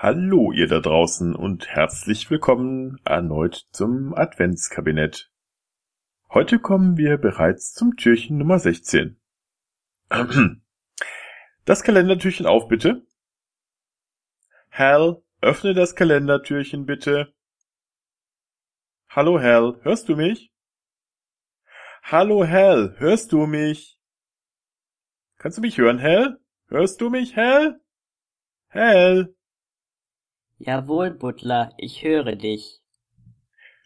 Hallo ihr da draußen und herzlich willkommen erneut zum Adventskabinett. Heute kommen wir bereits zum Türchen Nummer 16. Das Kalendertürchen auf bitte. Hal, öffne das Kalendertürchen bitte. Hallo Hal, hörst du mich? Hallo Hal, hörst du mich? Kannst du mich hören, Hal? Hörst du mich, Hal? Hal? Jawohl, Butler, ich höre dich.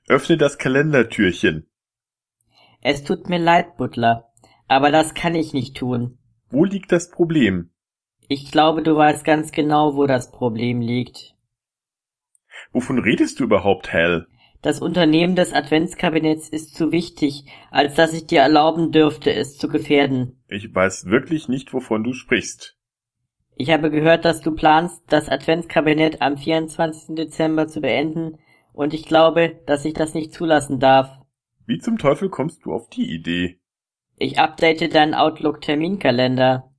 Öffne das Kalendertürchen. Es tut mir leid, Butler, aber das kann ich nicht tun. Wo liegt das Problem? Ich glaube, du weißt ganz genau, wo das Problem liegt. Wovon redest du überhaupt, Hal? Das Unternehmen des Adventskabinetts ist zu wichtig, als dass ich dir erlauben dürfte, es zu gefährden. Ich weiß wirklich nicht, wovon du sprichst. Ich habe gehört, dass du planst, das Adventskabinett am 24. Dezember zu beenden, und ich glaube, dass ich das nicht zulassen darf. Wie zum Teufel kommst du auf die Idee? Ich update deinen Outlook-Terminkalender.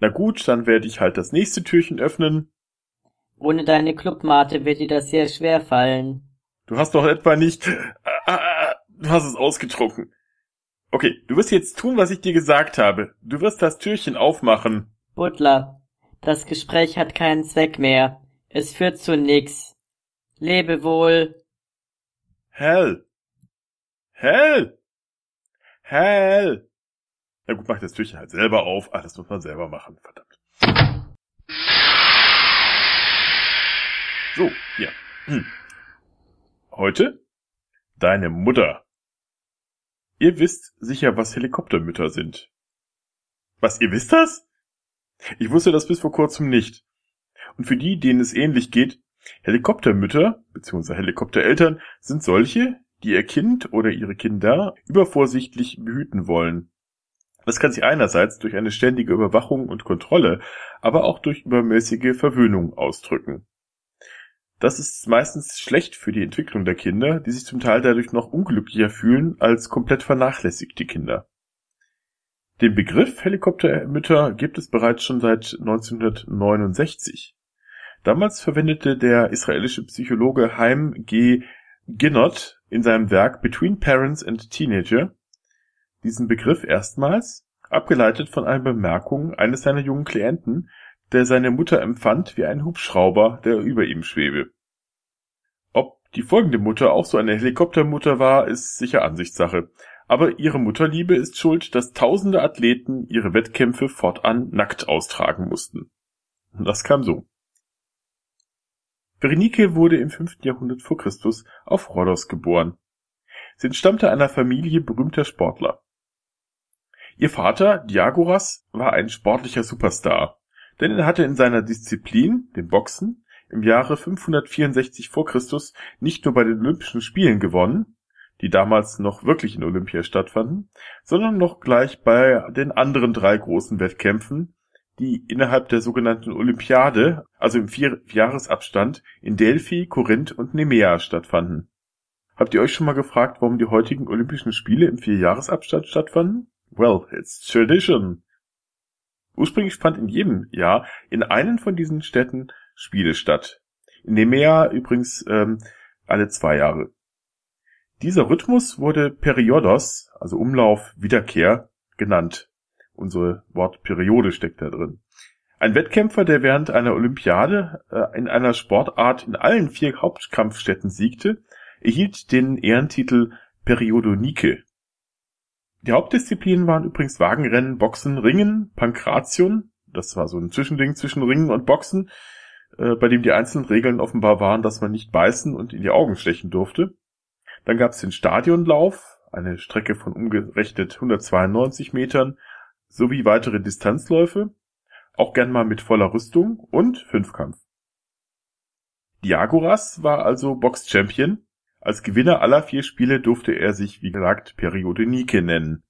Na gut, dann werde ich halt das nächste Türchen öffnen. Ohne deine Clubmate wird dir das sehr schwer fallen. Du hast doch etwa nicht... Ah, ah, ah, du hast es ausgetrunken. Okay, du wirst jetzt tun, was ich dir gesagt habe. Du wirst das Türchen aufmachen. Butler, das Gespräch hat keinen Zweck mehr. Es führt zu nix. Lebe wohl. Hell. Hell. Hell. Na gut, mach das Türchen halt selber auf. Das muss man selber machen, verdammt. So, hier. Hm. Heute deine Mutter. Ihr wisst sicher, was Helikoptermütter sind. Was, ihr wisst das? Ich wusste das bis vor kurzem nicht. Und für die, denen es ähnlich geht, Helikoptermütter bzw. Helikoptereltern sind solche, die ihr Kind oder ihre Kinder übervorsichtlich behüten wollen. Das kann sich einerseits durch eine ständige Überwachung und Kontrolle, aber auch durch übermäßige Verwöhnung ausdrücken. Das ist meistens schlecht für die Entwicklung der Kinder, die sich zum Teil dadurch noch unglücklicher fühlen als komplett vernachlässigte Kinder. Den Begriff Helikoptermütter gibt es bereits schon seit 1969. Damals verwendete der israelische Psychologe Haim G. Ginnott in seinem Werk Between Parents and Teenager diesen Begriff erstmals, abgeleitet von einer Bemerkung eines seiner jungen Klienten, der seine Mutter empfand wie ein Hubschrauber, der über ihm schwebe. Ob die folgende Mutter auch so eine Helikoptermutter war, ist sicher Ansichtssache aber ihre Mutterliebe ist schuld, dass tausende Athleten ihre Wettkämpfe fortan nackt austragen mussten. Und das kam so. Berenike wurde im 5. Jahrhundert vor Christus auf Rhodos geboren. Sie entstammte einer Familie berühmter Sportler. Ihr Vater, Diagoras, war ein sportlicher Superstar, denn er hatte in seiner Disziplin, dem Boxen, im Jahre 564 vor Christus nicht nur bei den Olympischen Spielen gewonnen, die damals noch wirklich in Olympia stattfanden, sondern noch gleich bei den anderen drei großen Wettkämpfen, die innerhalb der sogenannten Olympiade, also im Vierjahresabstand, in Delphi, Korinth und Nemea stattfanden. Habt ihr euch schon mal gefragt, warum die heutigen Olympischen Spiele im Vierjahresabstand stattfanden? Well, it's tradition. Ursprünglich fand in jedem Jahr in einen von diesen Städten Spiele statt. In Nemea übrigens ähm, alle zwei Jahre. Dieser Rhythmus wurde Periodos, also Umlauf, Wiederkehr, genannt. Unser Wort Periode steckt da drin. Ein Wettkämpfer, der während einer Olympiade äh, in einer Sportart in allen vier Hauptkampfstätten siegte, erhielt den Ehrentitel Periodonike. Die Hauptdisziplinen waren übrigens Wagenrennen, Boxen, Ringen, Pankration, das war so ein Zwischending zwischen Ringen und Boxen, äh, bei dem die einzelnen Regeln offenbar waren, dass man nicht beißen und in die Augen stechen durfte. Dann gab es den Stadionlauf, eine Strecke von umgerechnet 192 Metern, sowie weitere Distanzläufe, auch gern mal mit voller Rüstung und Fünfkampf. Diagoras war also Box-Champion. Als Gewinner aller vier Spiele durfte er sich, wie gesagt, Periode Nike nennen.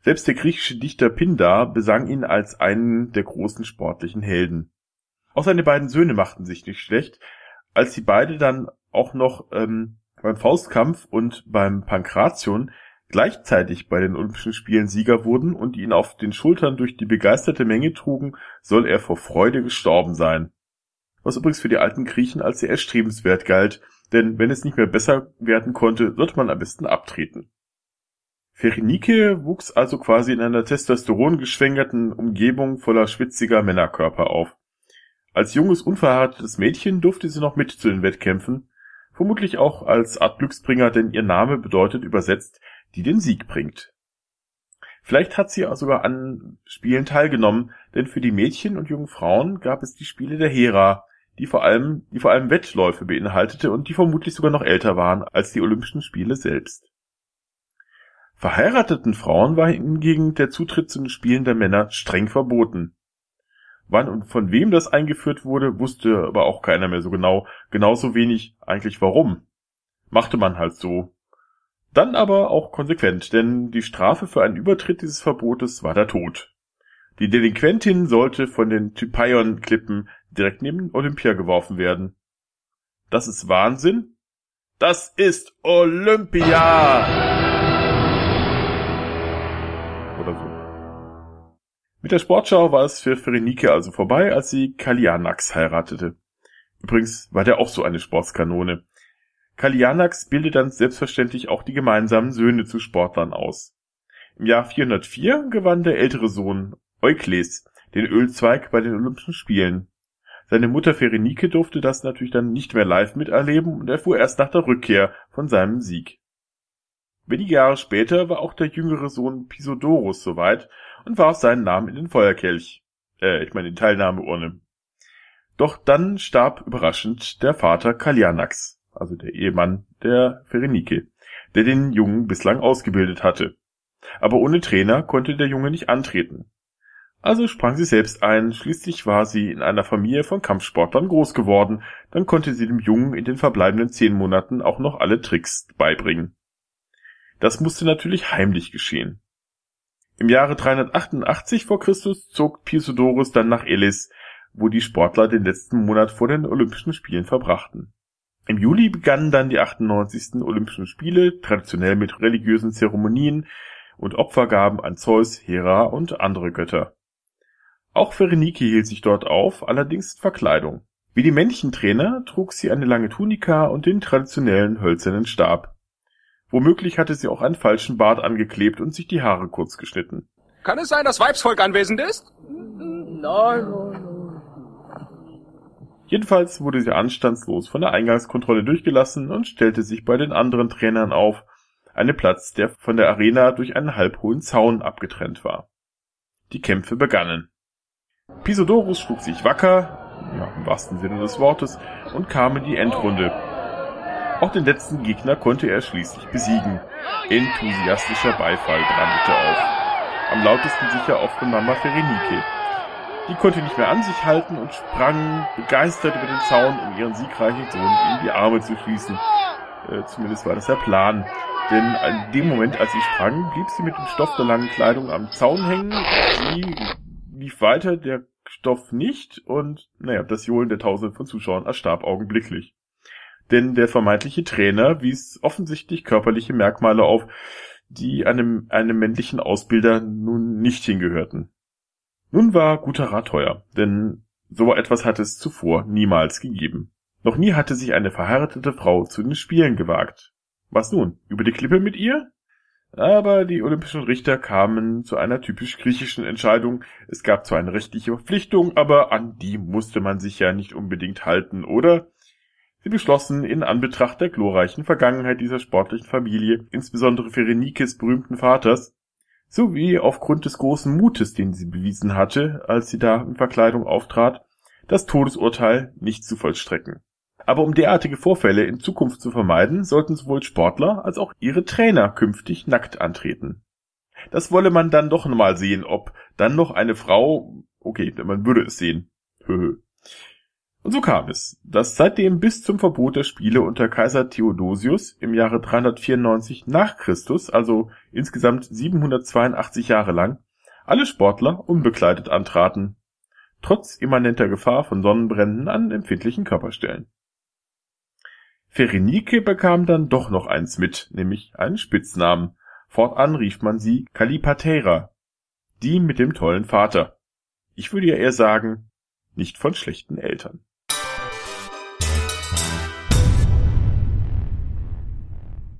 Selbst der griechische Dichter Pindar besang ihn als einen der großen sportlichen Helden. Auch seine beiden Söhne machten sich nicht schlecht, als sie beide dann auch noch ähm, beim Faustkampf und beim Pankration gleichzeitig bei den Olympischen Spielen Sieger wurden und ihn auf den Schultern durch die begeisterte Menge trugen, soll er vor Freude gestorben sein. was übrigens für die alten Griechen als sehr erstrebenswert galt, denn wenn es nicht mehr besser werden konnte, sollte man am besten abtreten. Pherenike wuchs also quasi in einer testosterongeschwängerten Umgebung voller schwitziger Männerkörper auf. Als junges, unverheiratetes Mädchen durfte sie noch mit zu den Wettkämpfen, vermutlich auch als Art Glücksbringer, denn ihr Name bedeutet übersetzt, die den Sieg bringt. Vielleicht hat sie sogar an Spielen teilgenommen, denn für die Mädchen und jungen Frauen gab es die Spiele der Hera, die vor allem, die vor allem Wettläufe beinhaltete und die vermutlich sogar noch älter waren als die Olympischen Spiele selbst. Verheirateten Frauen war hingegen der Zutritt zu den Spielen der Männer streng verboten. Wann und von wem das eingeführt wurde, wusste aber auch keiner mehr so genau, genauso wenig eigentlich warum. Machte man halt so. Dann aber auch konsequent, denn die Strafe für einen Übertritt dieses Verbotes war der Tod. Die Delinquentin sollte von den Typaion-Klippen direkt neben Olympia geworfen werden. Das ist Wahnsinn? Das ist Olympia! Oder so. Mit der Sportschau war es für Ferenike also vorbei, als sie Kalianax heiratete. Übrigens war der auch so eine Sportskanone. Kalianax bildet dann selbstverständlich auch die gemeinsamen Söhne zu Sportlern aus. Im Jahr 404 gewann der ältere Sohn Eukles den Ölzweig bei den Olympischen Spielen. Seine Mutter Pherenike durfte das natürlich dann nicht mehr live miterleben und erfuhr erst nach der Rückkehr von seinem Sieg. Wenige Jahre später war auch der jüngere Sohn Pisodorus soweit und warf seinen Namen in den Feuerkelch. Äh, ich meine die Teilnahmeurne. Doch dann starb überraschend der Vater Kalianax, also der Ehemann der Pherenike, der den Jungen bislang ausgebildet hatte. Aber ohne Trainer konnte der Junge nicht antreten. Also sprang sie selbst ein, schließlich war sie in einer Familie von Kampfsportlern groß geworden, dann konnte sie dem Jungen in den verbleibenden zehn Monaten auch noch alle Tricks beibringen. Das musste natürlich heimlich geschehen. Im Jahre 388 vor Christus zog Piusodorus dann nach Elis, wo die Sportler den letzten Monat vor den Olympischen Spielen verbrachten. Im Juli begannen dann die 98. Olympischen Spiele, traditionell mit religiösen Zeremonien und Opfergaben an Zeus, Hera und andere Götter. Auch Berenike hielt sich dort auf, allerdings in Verkleidung. Wie die männlichen Trainer trug sie eine lange Tunika und den traditionellen hölzernen Stab. Womöglich hatte sie auch einen falschen Bart angeklebt und sich die Haare kurz geschnitten. Kann es sein, dass Weibsvolk anwesend ist? Nein, nein, nein. Jedenfalls wurde sie anstandslos von der Eingangskontrolle durchgelassen und stellte sich bei den anderen Trainern auf, einen Platz, der von der Arena durch einen halbhohen Zaun abgetrennt war. Die Kämpfe begannen. Pisodorus schlug sich wacker, ja, im wahrsten Sinne des Wortes, und kam in die Endrunde. Auch den letzten Gegner konnte er schließlich besiegen. Enthusiastischer Beifall brandete auf. Am lautesten sicher auch von Mama Ferenike. Die konnte nicht mehr an sich halten und sprang begeistert über den Zaun, um ihren siegreichen Sohn in die Arme zu schließen. Äh, zumindest war das der Plan. Denn in dem Moment, als sie sprang, blieb sie mit dem Stoff der langen Kleidung am Zaun hängen. Sie lief weiter, der Stoff nicht und naja, das Johlen der Tausenden von Zuschauern erstarb augenblicklich. Denn der vermeintliche Trainer wies offensichtlich körperliche Merkmale auf, die einem, einem männlichen Ausbilder nun nicht hingehörten. Nun war guter Rat teuer, denn so etwas hatte es zuvor niemals gegeben. Noch nie hatte sich eine verheiratete Frau zu den Spielen gewagt. Was nun? Über die Klippe mit ihr? Aber die olympischen Richter kamen zu einer typisch griechischen Entscheidung. Es gab zwar eine rechtliche Verpflichtung, aber an die musste man sich ja nicht unbedingt halten, oder? Sie beschlossen, in Anbetracht der glorreichen Vergangenheit dieser sportlichen Familie, insbesondere Pherenikes berühmten Vaters, sowie aufgrund des großen Mutes, den sie bewiesen hatte, als sie da in Verkleidung auftrat, das Todesurteil nicht zu vollstrecken. Aber um derartige Vorfälle in Zukunft zu vermeiden, sollten sowohl Sportler als auch ihre Trainer künftig nackt antreten. Das wolle man dann doch mal sehen, ob dann noch eine Frau, okay, man würde es sehen. Und so kam es, dass seitdem bis zum Verbot der Spiele unter Kaiser Theodosius im Jahre 394 nach Christus, also insgesamt 782 Jahre lang, alle Sportler unbekleidet antraten, trotz immanenter Gefahr von Sonnenbränden an empfindlichen Körperstellen. Pherenike bekam dann doch noch eins mit, nämlich einen Spitznamen. Fortan rief man sie Kallipateira, die mit dem tollen Vater. Ich würde ja eher sagen, nicht von schlechten Eltern